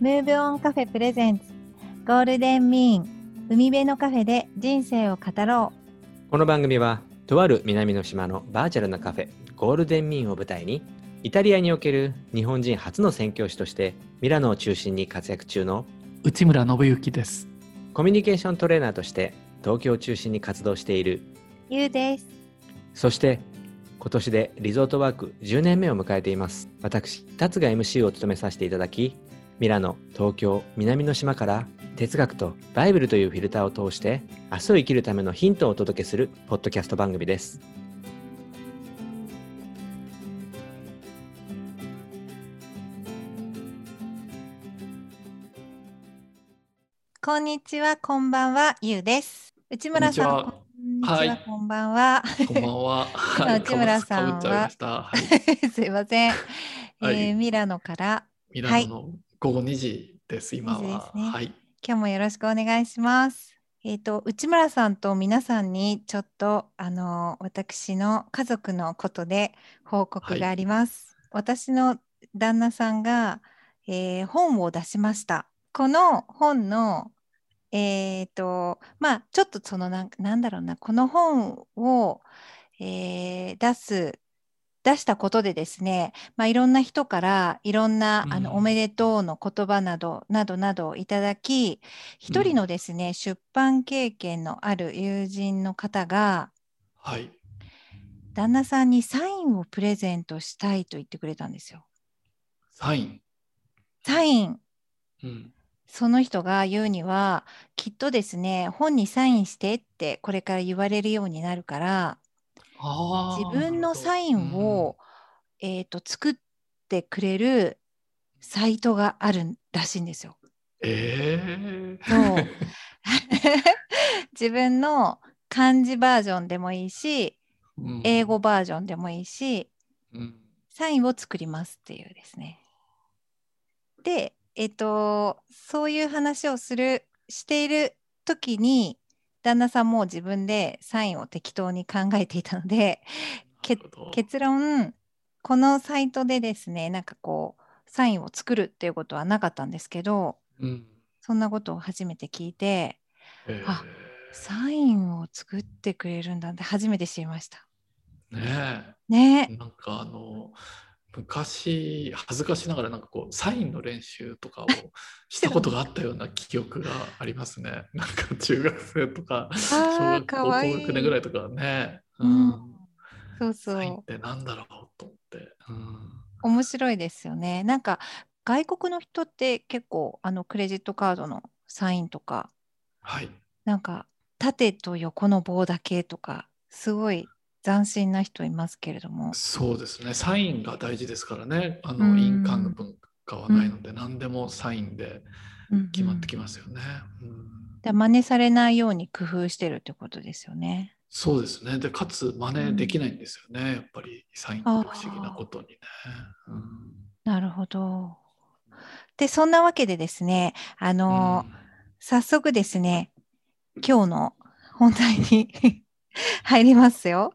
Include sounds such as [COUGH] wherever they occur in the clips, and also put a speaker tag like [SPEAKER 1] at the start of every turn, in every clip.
[SPEAKER 1] ムーブオンカフェプレゼンツ。ゴールデンミーン。海辺のカフェで人生を語ろ
[SPEAKER 2] この番組はとある南の島のバーチャルなカフェゴールデンミーンを舞台にイタリアにおける日本人初の宣教師としてミラノを中心に活躍中の
[SPEAKER 3] 内村信之です。
[SPEAKER 2] コミュニケーショントレーナーとして東京を中心に活動している
[SPEAKER 1] うゆうです。
[SPEAKER 2] そして今年でリゾートワーク10年目を迎えています。私達が MC を務めさせていただきミラノ東京南の島から哲学とバイブルというフィルターを通して明日を生きるためのヒントをお届けするポッドキャスト番組です。
[SPEAKER 1] こんにちはこんばんはゆうです。内村さん。
[SPEAKER 3] こんにちは。
[SPEAKER 1] は
[SPEAKER 3] はい。
[SPEAKER 1] こんばんは。
[SPEAKER 3] こんばんは。
[SPEAKER 1] 今内村さんは。
[SPEAKER 3] はい、
[SPEAKER 1] すいません、
[SPEAKER 3] はい
[SPEAKER 1] えーミラノから
[SPEAKER 3] ミラノの午後2時です、今
[SPEAKER 1] 2時
[SPEAKER 3] は。
[SPEAKER 1] ね
[SPEAKER 3] はい。
[SPEAKER 1] 今日もよろしくお願いします。えっ、と内村さんと皆さんにちょっとあの私の家族のことで報告があります。私の旦那さんが、えー本を出しました。この本のえっ、とまあちょっとそのなんなんだろうなこの本を、えー出す出したことでですね、まあ、いろんな人からいろんな、あの
[SPEAKER 3] うん
[SPEAKER 1] おめでとうの言葉などなどなどをいただき一人のですね、出版経験のある友人の方が
[SPEAKER 3] はい。
[SPEAKER 1] 旦那さんにサインをプレゼントしたいと言ってくれたんですよ。
[SPEAKER 3] サイン？
[SPEAKER 1] サイン
[SPEAKER 3] うん。
[SPEAKER 1] その人が言うにはきっとですね本にサインしてってこれから言われるようになるから
[SPEAKER 3] あ
[SPEAKER 1] 自分のサインを、えー、と作ってくれるサイトがあるらしいんですよ。
[SPEAKER 3] ええ
[SPEAKER 1] そう。[LAUGHS] 自分の漢字バージョンでもいいし
[SPEAKER 3] うん。
[SPEAKER 1] 英語バージョンでもいいし
[SPEAKER 3] うん。
[SPEAKER 1] サインを作りますっていうですね。で、えっ、とそういう話をするしている時に旦那さんも自分でサインを適当に考えていたので [LAUGHS] 結論このサイトでですねなんかこうサインを作るっていうことはなかったんですけど
[SPEAKER 3] うん。
[SPEAKER 1] そんなことを初めて聞いて
[SPEAKER 3] え
[SPEAKER 1] あサインを作ってくれるんだって初めて知りました。
[SPEAKER 3] ーね
[SPEAKER 1] ね
[SPEAKER 3] え。なんかあの、昔、恥ずかしながらなんかこう、サインの練習とかを [LAUGHS] したことがあったような記憶がありますね。[LAUGHS] なんか中学生とか、小学校高学年ぐらいとかね。
[SPEAKER 1] うん
[SPEAKER 3] うん
[SPEAKER 1] そうそ
[SPEAKER 3] サインっ
[SPEAKER 1] う
[SPEAKER 3] てなんだろうと思って。うん
[SPEAKER 1] 面白いですよね。なんか外国の人って結構あのクレジットカードのサインとか
[SPEAKER 3] はい。
[SPEAKER 1] なんか縦と横の棒だけとかすごい斬新な人いますけれども
[SPEAKER 3] そうですね。サインが大事ですからね。あの、
[SPEAKER 1] うん
[SPEAKER 3] 印鑑の文化はないので、何でもサインで決まってき
[SPEAKER 1] す。
[SPEAKER 3] ますよね。うん
[SPEAKER 1] で真似されないように工夫してるってことですよね。
[SPEAKER 3] そうですね。で、かつ真似できないんですよね。やっぱりサインって不思議なことにね。うん
[SPEAKER 1] なるほど。でそんなわけでですねあの、
[SPEAKER 3] うん
[SPEAKER 1] 早速ですね今日の本題に [LAUGHS] 入りますよ。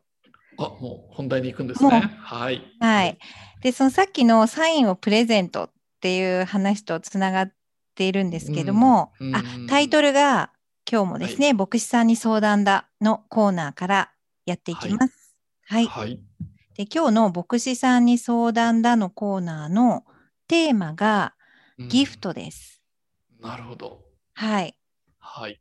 [SPEAKER 3] あ、もう本題に行くんですね。はい。
[SPEAKER 1] はい。で、そのさっきのサインをプレゼントっていう話とつながっているんですけども、あ
[SPEAKER 3] うんうん
[SPEAKER 1] タイトルが今日もですね、牧師さんに相談だのコーナーからやっていきます。はい。
[SPEAKER 3] はい。
[SPEAKER 1] で、今日の牧師さんに相談だのコーナーのテーマが
[SPEAKER 3] うん
[SPEAKER 1] ギフ。トです。
[SPEAKER 3] なるほど。
[SPEAKER 1] はい。
[SPEAKER 3] はい。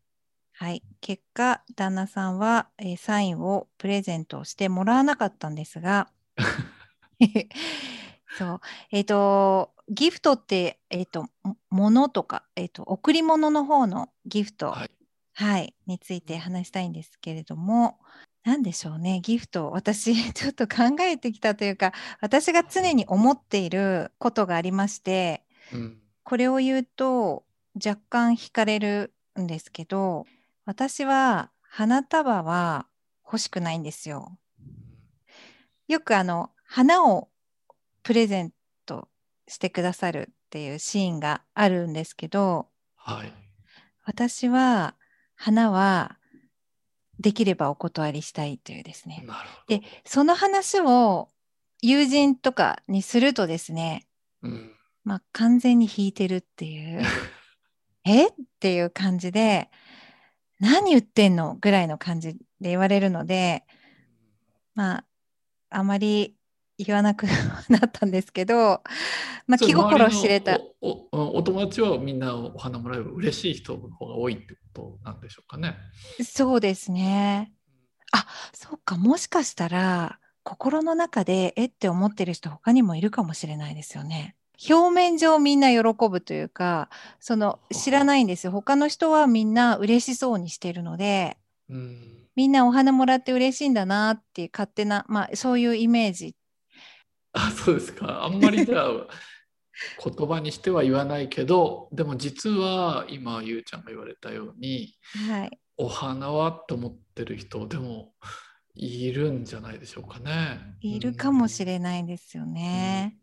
[SPEAKER 1] はい。結果、旦那さんは、えーサインをプレゼントしてもらわなかったんですが、[LAUGHS] そう。えっ、と、ギフトって、えっ、と、も物とか、えっ、と、贈り物の方のギフト、
[SPEAKER 3] はい。
[SPEAKER 1] はい、について話したいんですけれども、何でしょうね、ギフト。私、[LAUGHS] ちょっと考えてきたというか、私が常に思っていることがありまして、
[SPEAKER 3] うん。
[SPEAKER 1] これを言うと若干惹かれるんですけど、私は花束は欲しくないんですよ。よくあの花をプレゼントしてくださるっていうシーンがあるんですけど、
[SPEAKER 3] はい。
[SPEAKER 1] 私は花はできればお断りしたいというですね。
[SPEAKER 3] なるほど。
[SPEAKER 1] で、その話を友人とかにするとですね、
[SPEAKER 3] うん。
[SPEAKER 1] まあ、完全に引いてるっていう [LAUGHS] え？っていう感じで何言ってんの？ぐらいの感じで言われるのでまああまり言わなくなったんですけど、まあ、気心知れた
[SPEAKER 3] おおお友達はみんなお花もらえば嬉しい人の方が多いってことなんでしょうかね。
[SPEAKER 1] そうですねあそうかもしかしたら心の中でえって思ってる人他にもいるかもしれないですよね。表面上みんな喜ぶというかその知らないんですよ。他の人はみんな嬉しそうにしてるので、
[SPEAKER 3] うん、
[SPEAKER 1] みんなお花もらって嬉しいんだなっていう勝手な、まあ、そういうイメージ。
[SPEAKER 3] あそうですか。あんまりじゃあ [LAUGHS] 言葉にしては言わないけどでも実は今ゆうちゃんが言われたように、
[SPEAKER 1] はい、
[SPEAKER 3] お花はと思ってる人でもいるんじゃないでしょうかね。
[SPEAKER 1] いるかもしれないですよね。うん、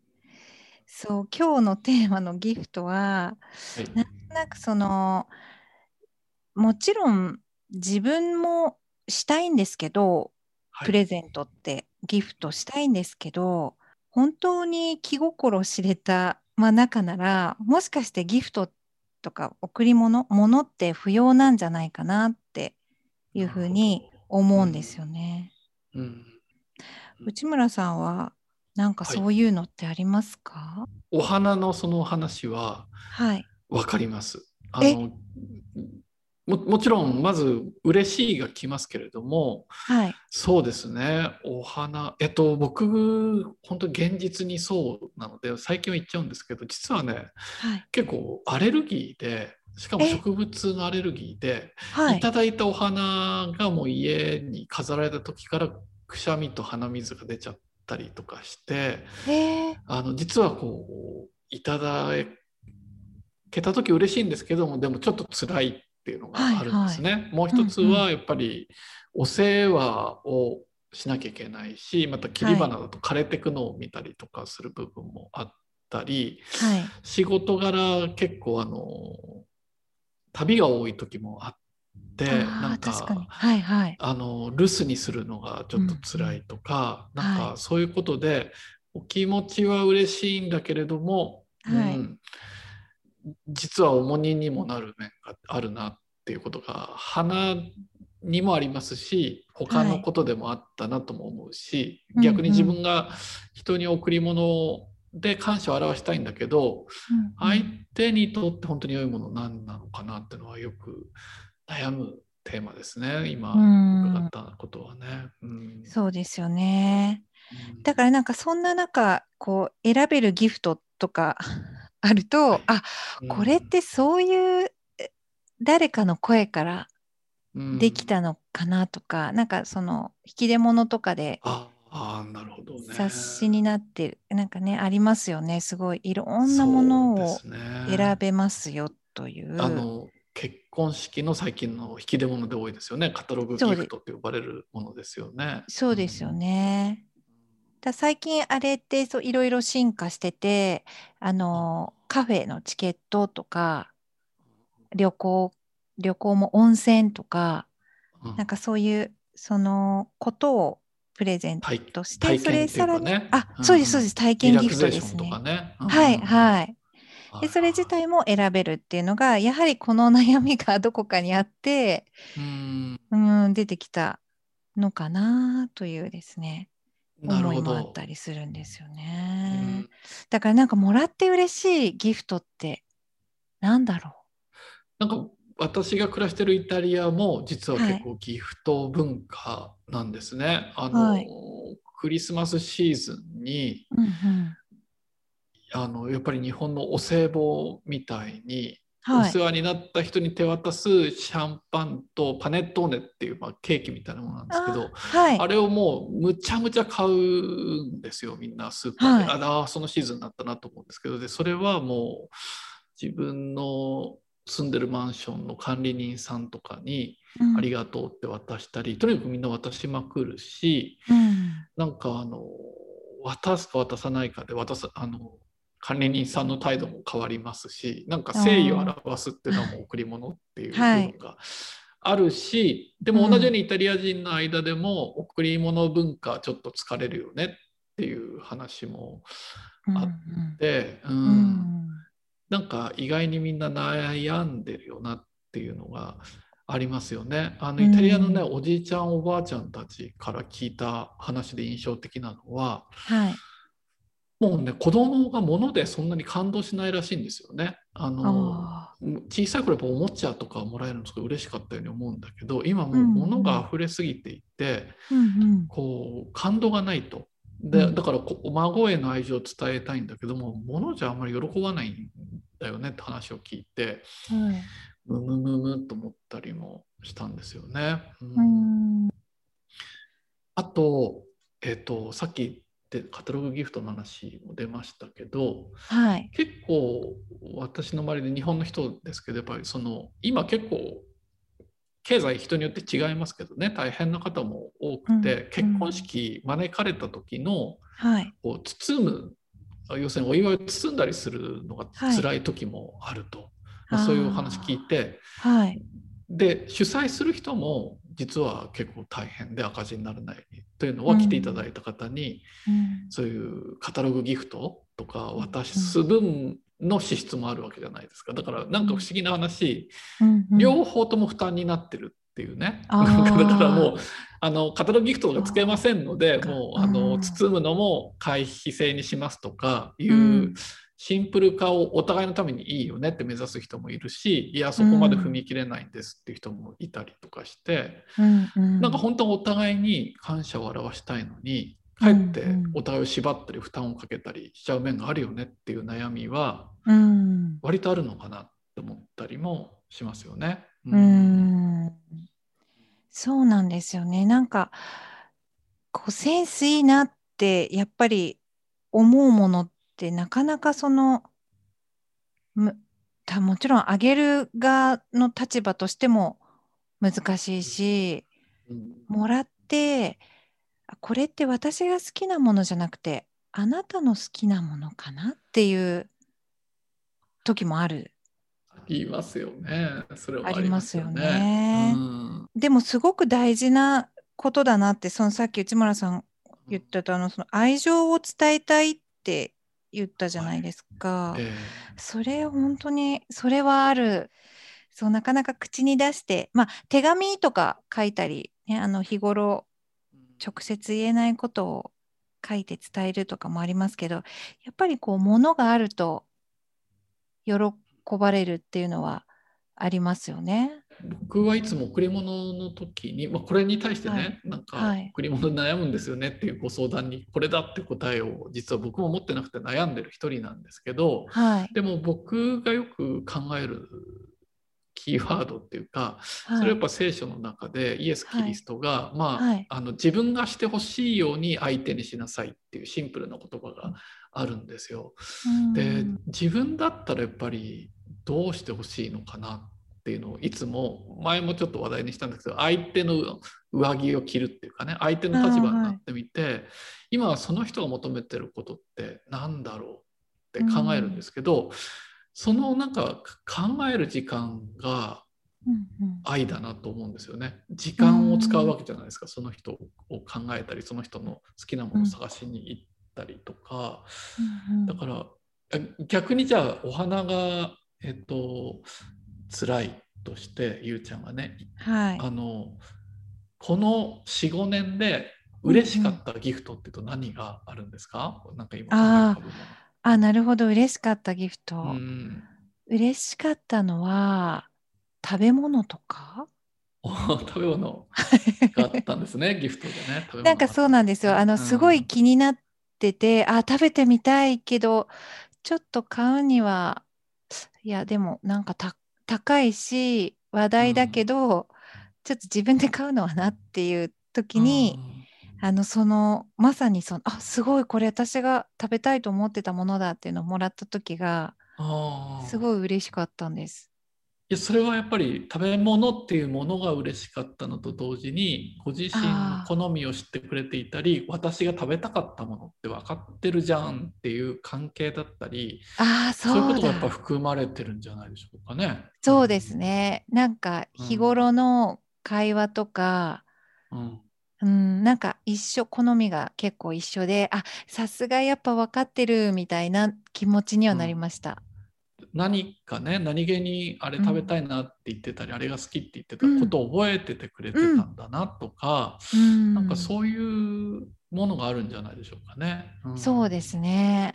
[SPEAKER 1] そう今日のテーマのギフトは、はい、なんとなくそのもちろん自分もしたいんですけど、はい、プレゼントってギフトしたいんですけど本当に気心知れた、まあ、中ならもしかしてギフトとか贈り物物って不要なんじゃないかなっていうふうに思うんですよね。
[SPEAKER 3] うん、
[SPEAKER 1] 内村さんはなんかそういうのってありますか、は
[SPEAKER 3] い、お花のその話は分かります。はい、あのももちろんまず嬉しいが来ますけれども、
[SPEAKER 1] はい、
[SPEAKER 3] そうですね。お花えっと僕本当現実にそうなので最近は言っちゃうんですけど実はね、はい、結構アレルギーでしかも植物のアレルギーで、はい、いただいたお花がもう家に飾られた時からくしゃみと鼻水が出ちゃったりとかしてあの実はこういただけた時嬉しいんですけどもでもちょっと辛いっていうのがあるんですね。はいはい、もう一つはやっぱりお世話をしなきゃいけないしまた切り花だと枯れてくのを見たりとかする部分もあったり、
[SPEAKER 1] はい、
[SPEAKER 3] 仕事柄結構あの旅が多い時もあってなんか
[SPEAKER 1] はいはい、
[SPEAKER 3] あの留守にするのがちょっと辛いとか、うん、なんかそういうことで、お気持ちは嬉しいんだけれども、
[SPEAKER 1] はい、
[SPEAKER 3] うん。実は重荷にもなる面があるなっていうことが花にもありますし他のことでもあったなとも思うし、はい、逆に自分が人に贈り物で感謝を表したいんだけど、うん相手にとって本当に良いもの何なのかなっていうのはよく悩むテーマですね今伺ったことはね、
[SPEAKER 1] うん。そうですよね。だからなんかそんな中こう選べるギフトとか [LAUGHS] あると、はい、あ、これってそういう誰かの声からできたのかなとか、うん、なんかその引き出物とかで
[SPEAKER 3] あなるほど、ね、
[SPEAKER 1] 冊子になってなんかねありますよね。すごいいろんなものを選べますよという。うね、
[SPEAKER 3] あの結婚式の最近の引き出物で多いですよね。カタログギフトって呼ばれるものですよね。
[SPEAKER 1] そうですよね。だ最近あれってそういろいろ進化しててあのカフェのチケットとか旅行旅行も温泉とか、うん、なんかそういうそのことをプレゼントして、それさらに、あ、うん、そうですそうです。体験ギフトですね。
[SPEAKER 3] ね。
[SPEAKER 1] うん、はいはいでそれ自体も選べるっていうのがやはりこの悩みがどこかにあってうん。出てきたのかなというですね思いもあったりするんですよね。だからなんかもらって嬉しいギフトってなんだろ
[SPEAKER 3] う？なんか私が暮らしてるイタリアも実は結構ギフト文化なんですね。はい、あの、はい、クリスマスシーズンに、
[SPEAKER 1] うんうん、
[SPEAKER 3] あのやっぱり日本のお歳暮みたいにお世話になった人に手渡すシャンパンとパネットーネっていう、まあ、ケーキみたいなものなんですけどあはい、あれをもうむちゃむちゃ買うんですよみんなスーパーで、はい、ああそのシーズンになったなと思うんですけどでそれはもう自分の住んでるマンションの管理人さんとかに「ありがとう」って渡したり、うん、とにかくみんな渡しまくるし、
[SPEAKER 1] うん、
[SPEAKER 3] なんかあの渡すか渡さないかで渡すあの管理人さんの態度も変わりますしなんか誠意を表すっていうのも贈り物っていうのがあるし、はい、でも同じようにイタリア人の間でも贈り物文化ちょっと疲れるよねっっていう話も
[SPEAKER 1] うん。
[SPEAKER 3] あで、うん
[SPEAKER 1] うん。
[SPEAKER 3] なんか意外にみんな悩んでるよなっていうのがありますよね。あのイタリアのね、
[SPEAKER 1] う
[SPEAKER 3] おじいちゃんおばあちゃんたちから聞いた話で印象的なのは
[SPEAKER 1] はい。
[SPEAKER 3] もうね子供が物でそんなに感動しないらしいんですよね。あの
[SPEAKER 1] あ
[SPEAKER 3] 小さい頃やっぱおもちゃとかもらえるのすごい嬉しかったように思うんだけど今もう
[SPEAKER 1] うんうん
[SPEAKER 3] 物が溢れすぎていて、
[SPEAKER 1] ーうん
[SPEAKER 3] こう感動がないと。
[SPEAKER 1] うん
[SPEAKER 3] でだからこう孫への愛情を伝えたいんだけども物じゃあんまり喜ばないんだよねって話を聞いて
[SPEAKER 1] うい。
[SPEAKER 3] ムムムムと思ったりもしたんですよね。う
[SPEAKER 1] うんん。
[SPEAKER 3] あと,、えー、とさっきでカタログギフトの話も出ましたけど
[SPEAKER 1] はい。
[SPEAKER 3] 結構私の周りで日本の人ですけどやっぱりその今結構経済人によって違いますけどね大変な方も多くて、
[SPEAKER 1] うん
[SPEAKER 3] 結婚式招かれた時の
[SPEAKER 1] はい。
[SPEAKER 3] こう包む要するにお祝いを包んだりするのが
[SPEAKER 1] はい
[SPEAKER 3] 辛い時もあると、まあそういうお話聞いて
[SPEAKER 1] はい。
[SPEAKER 3] で主催する人も実は結構大変で赤字にならないというのは来ていただいた方に、
[SPEAKER 1] うん。
[SPEAKER 3] そういうカタログギフトとか渡す分の支出もあるわけじゃないですか。だからなんか不思議な話、両方とも負担になってるっていうね。[LAUGHS] だからもうあのカタログギフトとかつけませんのでもうあ
[SPEAKER 1] う
[SPEAKER 3] の
[SPEAKER 1] ん。
[SPEAKER 3] 包むのも会費制にしますとかいううんシンプル化をお互いのためにいいよねって目指す人もいるしいやそこまで踏み切れないんですっていう人もいたりとかして、
[SPEAKER 1] うんうん。
[SPEAKER 3] なんか本当はお互いに感謝を表したいのにかえって
[SPEAKER 1] うん。うん
[SPEAKER 3] お互いを縛ったり負担をかけたりしちゃう面があるよねっていう悩みは
[SPEAKER 1] うん。
[SPEAKER 3] 割とあるのかなって思ったりもしますよね。
[SPEAKER 1] うーん。そうなんですよね。なんか、こうセンスいいなってやっぱり思うものってなかなかその、むたもちろんあげる側の立場としても難しいし、
[SPEAKER 3] うん
[SPEAKER 1] もらって、あこれって私が好きなものじゃなくて、あなたの好きなものかなっていう時もある。
[SPEAKER 3] 言いますよね。それは
[SPEAKER 1] ありますよね
[SPEAKER 3] ね。うん
[SPEAKER 1] でもすごく大事なことだなってそのさっき内村さん言ってたあのその愛情を伝えたいって言ったじゃないですか。
[SPEAKER 3] え
[SPEAKER 1] それ本当にそれはある。そうなかなか口に出してまあ手紙とか書いたり、ね、あの日頃
[SPEAKER 3] え
[SPEAKER 1] 直接言えないことを書いて伝えるとかもありますけどやっぱりこう物があると喜ばれるっていうのはありますよね。
[SPEAKER 3] 僕はいつも贈り物の時に、まあ、これに対してね、
[SPEAKER 1] はい。
[SPEAKER 3] なんか
[SPEAKER 1] はい。
[SPEAKER 3] 贈り物に悩むんですよねっていうご相談にこれだって答えを実は僕も持ってなくて悩んでる一人なんですけど
[SPEAKER 1] はい。
[SPEAKER 3] でも僕がよく考えるキーワードっていうかそれはやっぱ聖書の中でイエス・キリストが、まあ
[SPEAKER 1] はい。
[SPEAKER 3] あの自分がしてほしいように相手にしなさいっていうシンプルな言葉があるんですよ。
[SPEAKER 1] うん。
[SPEAKER 3] で自分だったらやっぱりどうしてほしいのかなっていうのをいつも前もちょっと話題にしたんですけど相手の上着を着るっていうかね相手の立場になってみて、今はその人が求めてることって何だろうって考えるんですけど、そのなんか考える時間が
[SPEAKER 1] うんうん。
[SPEAKER 3] 愛だなと思うんですよね。時間を使うわけじゃないですか、その人を考えたりその人の好きなものを探しに行ったりとか。
[SPEAKER 1] うんうん。
[SPEAKER 3] だからあ逆にじゃあお花がえっと辛いとしてゆうちゃんがね
[SPEAKER 1] はい。
[SPEAKER 3] あのこの45年で嬉しかったギフトってと何があるんですか、なんか今
[SPEAKER 1] あーあ、なるほど。嬉しかったギフト。
[SPEAKER 3] うん
[SPEAKER 1] 嬉しかったのは、食べ物とか？
[SPEAKER 3] お [LAUGHS] 食べ物があったんですね [LAUGHS] ギフトでね
[SPEAKER 1] なんかそうなんですよ。あの、すごい気になってて、あ、食べてみたいけど、ちょっと買うには、いや、でもなんかた高いし、話題だけど、ちょっと自分で買うのはなっていう時に、あのそのまさにそのあすごいこれ私が食べたいと思ってたものだっていうのをもらった時がすごい嬉しかったんです。
[SPEAKER 3] いやそれはやっぱり食べ物っていうものが嬉しかったのと同時にご自身の好みを知ってくれていたり私が食べたかったものって分かってるじゃんっていう関係だったり
[SPEAKER 1] ああ
[SPEAKER 3] そういう
[SPEAKER 1] そう
[SPEAKER 3] ことがやっぱ
[SPEAKER 1] だ
[SPEAKER 3] 含まれてるんじゃないでしょうかね。
[SPEAKER 1] そうですねなんか
[SPEAKER 3] うん
[SPEAKER 1] 日頃の会話とか、
[SPEAKER 3] うん。
[SPEAKER 1] うん、なんか一緒好みが結構一緒であさすがやっぱ分かってるみたいな気持ちにはなりました。
[SPEAKER 3] 何かね何気にあれ食べたいなって言ってたり、あれが好きって言ってたことを覚えててくれてたんだなとか、
[SPEAKER 1] うん、
[SPEAKER 3] なんかそういうものがあるんじゃないでしょうかね。ん。
[SPEAKER 1] そうですね。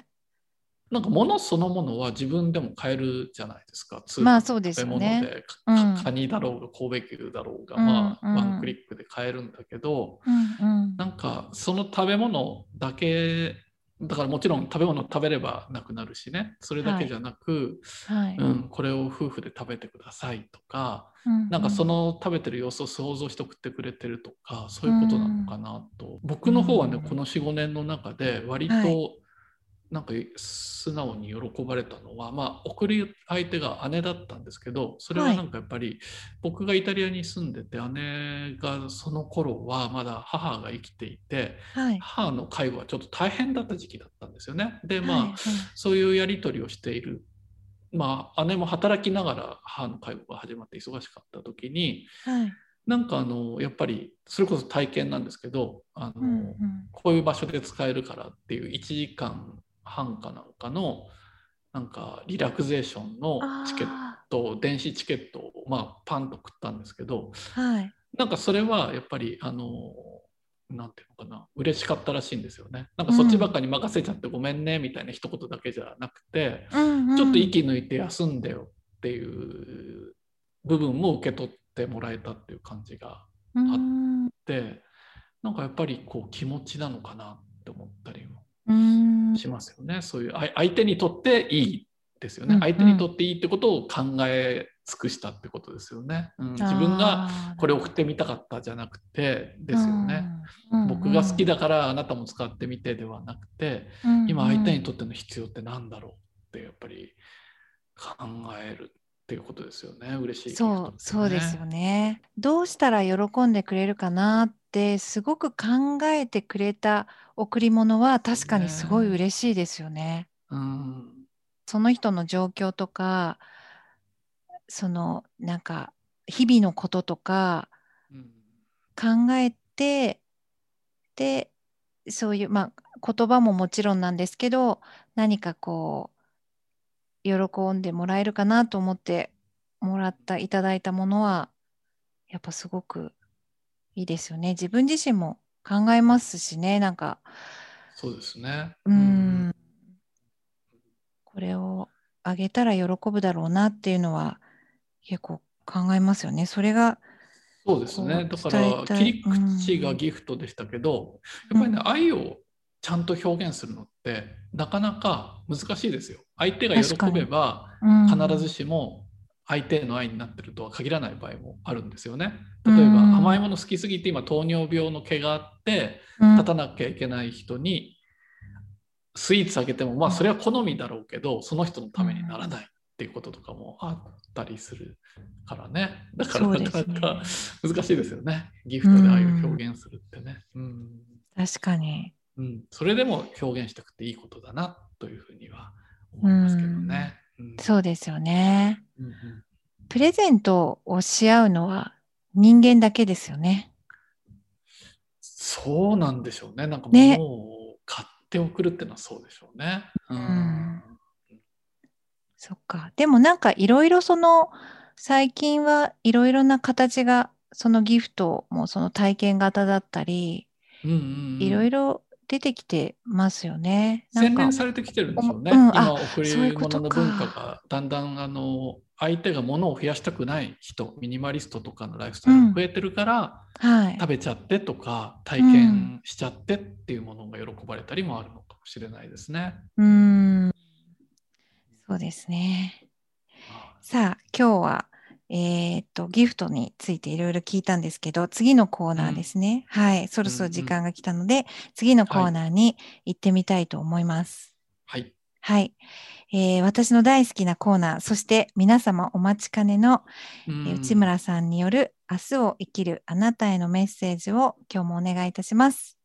[SPEAKER 3] なんか物そのものは自分でも買えるじゃないですか。
[SPEAKER 1] まあそうです
[SPEAKER 3] 食べ物で、か
[SPEAKER 1] うん。
[SPEAKER 3] カニだろうが神戸牛だろうが、
[SPEAKER 1] うん
[SPEAKER 3] まあ、
[SPEAKER 1] うん。
[SPEAKER 3] ワンクリックで買えるんだけど、
[SPEAKER 1] うんうん。
[SPEAKER 3] なんかその食べ物だけだからもちろん食べ物食べればなくなるしね。それだけじゃなく、
[SPEAKER 1] はい。
[SPEAKER 3] うん、これを夫婦で食べてくださいとか、
[SPEAKER 1] うん
[SPEAKER 3] なんかその食べてる様子を想像して送ってくれてるとかそういうことなのかなと、僕の方はね
[SPEAKER 1] うん
[SPEAKER 3] この45年の中で割
[SPEAKER 1] は
[SPEAKER 3] となんか素直に喜ばれたのは、まあ送る相手が姉だったんですけどそれはなんかやっぱり僕がイタリアに住んでて姉がその頃はまだ母が生きていて
[SPEAKER 1] はい。
[SPEAKER 3] 母の介護はちょっと大変だった時期だったんですよね。でまあ、
[SPEAKER 1] はいはい。
[SPEAKER 3] そういうやり取りをしている、まあ、姉も働きながら母の介護が始まって忙しかった時に
[SPEAKER 1] はい。
[SPEAKER 3] なんかあのやっぱりそれこそ体験なんですけどあの、
[SPEAKER 1] うんうん。
[SPEAKER 3] こういう場所で使えるからっていう1時間半かなんかのなんかリラクゼーションのチケッ
[SPEAKER 1] あ
[SPEAKER 3] ト電子チケットを、まあ、パンと食ったんですけど
[SPEAKER 1] ーはい。
[SPEAKER 3] なんかそれはやっぱりあのなんていうのかな嬉しかったらしいんですよね。なんかそっちばっかに任せちゃってごめんねみたいな一言だけじゃなくて、
[SPEAKER 1] うんうん。
[SPEAKER 3] ちょっと息抜いて休んでよっていう部分も受け取ってもらえたっていう感じがあ
[SPEAKER 1] うん。
[SPEAKER 3] ってなんかやっぱりこう気持ちなのかなって思ったりも
[SPEAKER 1] うん
[SPEAKER 3] しますよね。そういうあ相手にとっていいですよね。
[SPEAKER 1] うん
[SPEAKER 3] 相手にとっていいってことを考え尽くしたってことですよね。うん、自分がこれ送ってみたかったじゃなくてですよね。
[SPEAKER 1] うんうん
[SPEAKER 3] 僕が好きだからあなたも使ってみてではなくて
[SPEAKER 1] うん
[SPEAKER 3] 今相手にとっての必要って何だろうってやっぱり考えるっていうことですよね嬉しいギフト
[SPEAKER 1] そうそうですよね。どうしたら喜んでくれるかなってすごく考えてくれた贈り物は確かにすごい嬉しいですよね。
[SPEAKER 3] うん。
[SPEAKER 1] その人の状況とかそのなんか日々のこととか
[SPEAKER 3] うん。
[SPEAKER 1] 考えてでそういうまあ言葉ももちろんなんですけど何かこう喜んでもらえるかなと思ってもらったいただいたものはやっぱすごくいいですよね。自分自身も考えますしねなんか。
[SPEAKER 3] そうですね。
[SPEAKER 1] うーんこれをあげたら喜ぶだろうなっていうのは結構考えますよね。それが
[SPEAKER 3] そうですね。だから切り口がギフトでしたけど、やっぱりね、愛をちゃんと表現するのってなかなか難しいですよ相手が喜べば
[SPEAKER 1] うん。
[SPEAKER 3] 必ずしも相手への愛になってるとは限らない場合もあるんですよね。例えば
[SPEAKER 1] うん
[SPEAKER 3] 甘いもの好きすぎて今糖尿病の毛があって
[SPEAKER 1] うん。
[SPEAKER 3] 立たなきゃいけない人にスイーツあげてもまあそれは好みだろうけどその人のためにならないっていうこととかもあったりするからね。だからなかなか難しいですよね。ギフトで愛を表現するってね。うん。
[SPEAKER 1] 確かに。
[SPEAKER 3] うん、それでも表現したくていいことだなというふうには思いますけどね。うん
[SPEAKER 1] そうですよね
[SPEAKER 3] うんうん
[SPEAKER 1] プレゼントをし合うのは人間だけですよね。
[SPEAKER 3] そうなんでしょうね。なんか
[SPEAKER 1] ね
[SPEAKER 3] 物を買って送るっていうのはそうでしょうね。うん
[SPEAKER 1] んそっか。でもなんかいろいろその最近はいろいろな形がそのギフトもその体験型だったり
[SPEAKER 3] うんうんうん
[SPEAKER 1] いろいろ出てきてますよね。
[SPEAKER 3] 洗練されてきてるんでしょうね。
[SPEAKER 1] うんあ
[SPEAKER 3] 今贈り物の文化がだんだんあの相手が物を増やしたくない人ミニマリストとかのライフスタイルが増えてるから、
[SPEAKER 1] はい
[SPEAKER 3] 食べちゃってとか体験しちゃってっていうものが喜ばれたりもあるのかもしれないですね。
[SPEAKER 1] うーんそうですね。さあ今日はえーっとギフトについていろいろ聞いたんですけど次のコーナーですね、はい。そろそろ時間が来たので、次のコーナーに行ってみたいと思います。
[SPEAKER 3] はい。
[SPEAKER 1] はい、えー私の大好きなコーナーそして皆様お待ちかねの、えー
[SPEAKER 3] うん
[SPEAKER 1] 内村さんによる明日を生きるあなたへのメッセージを今日もお願いいたします。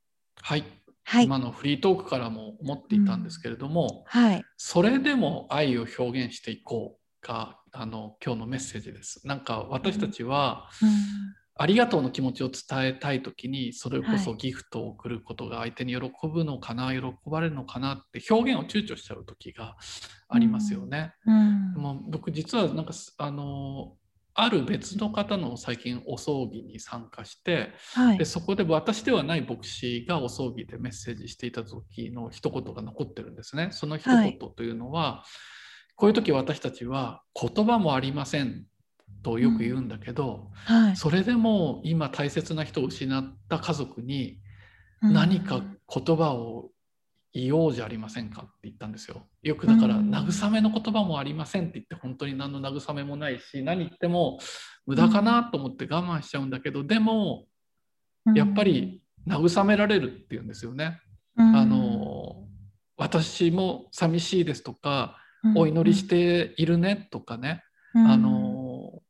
[SPEAKER 3] はい。
[SPEAKER 1] はい、
[SPEAKER 3] 今のフリートークからも思っていたんですけれども、
[SPEAKER 1] はい、
[SPEAKER 3] それでも愛を表現していこうがあの今日のメッセージです。なんか私たちは、
[SPEAKER 1] うん
[SPEAKER 3] ありがとうの気持ちを伝えたい時にそれこ
[SPEAKER 1] はい
[SPEAKER 3] そギフトを送ることが相手に喜ぶのかな、喜ばれるのかなって表現を躊躇しちゃう時がありますよね。
[SPEAKER 1] うん
[SPEAKER 3] でも僕実はなんかすあのある別の方の最近お葬儀に参加して
[SPEAKER 1] はい
[SPEAKER 3] でそこで私ではない牧師がお葬儀でメッセージしていた時の一言が残ってるんですね。その一言というのは、こういう時私たちは言葉もありませんとよく言うんだけど、
[SPEAKER 1] はい。
[SPEAKER 3] それでも今大切な人を失った家族に
[SPEAKER 1] うん。
[SPEAKER 3] 何か言葉を言おうじゃありませんかって言ったんですよ。よくだから
[SPEAKER 1] うん。
[SPEAKER 3] 慰めの言葉もありませんって言って本当に何の慰めもないし何言っても無駄かなと思って我慢しちゃうんだけどでもやっぱり慰められるっていうんですよね。
[SPEAKER 1] うん。
[SPEAKER 3] あの私も寂しいですとか
[SPEAKER 1] うん
[SPEAKER 3] お祈りしているねとかね。
[SPEAKER 1] うん。
[SPEAKER 3] あの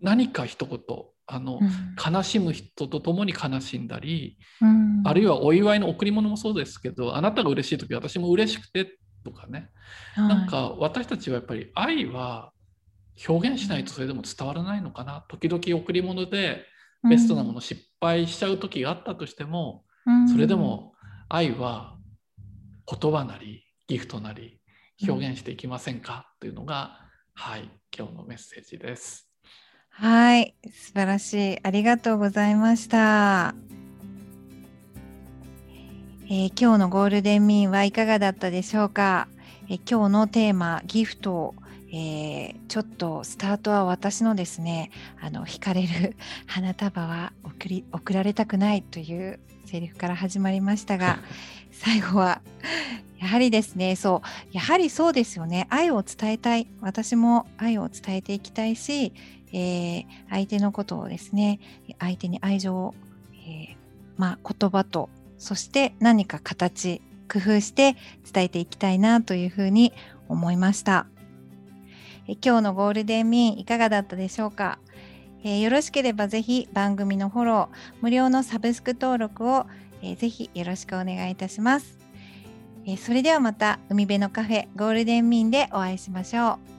[SPEAKER 3] 何か一言あの
[SPEAKER 1] うん。
[SPEAKER 3] 悲しむ人と共に悲しんだり
[SPEAKER 1] うん。
[SPEAKER 3] あるいはお祝いの贈り物もそうですけどあなたが嬉しい時私も嬉しくてとかね。
[SPEAKER 1] はい。
[SPEAKER 3] なんか私たちはやっぱり愛は表現しないとそれでも伝わらないのかな。時々贈り物でベストなもの失敗しちゃう時があったとしても
[SPEAKER 1] うん。
[SPEAKER 3] それでも愛は言葉なりギフトなり表現していきませんか？というのがはい今日のメッセージです。
[SPEAKER 1] はい、素晴らしい。ありがとうございました。えー今日のゴールデンミーンはいかがだったでしょうか、えー今日のテーマギフト、えーちょっとスタートは私のですねあの惹かれる花束は送り送られたくないというセリフから始まりましたが [LAUGHS] 最後はやはりですねそうやはりそうですよね。愛を伝えたい。私も愛を伝えていきたいしえー相手のことをですね相手に愛情を、えーまあ、言葉とそして何か形工夫して伝えていきたいなというふうに思いました。え今日のゴールデンミーンいかがだったでしょうか、えーよろしければぜひ番組のフォロー無料のサブスク登録を、えーぜひよろしくお願いいたします、えーそれではまた海辺のカフェゴールデンミンでお会いしましょう。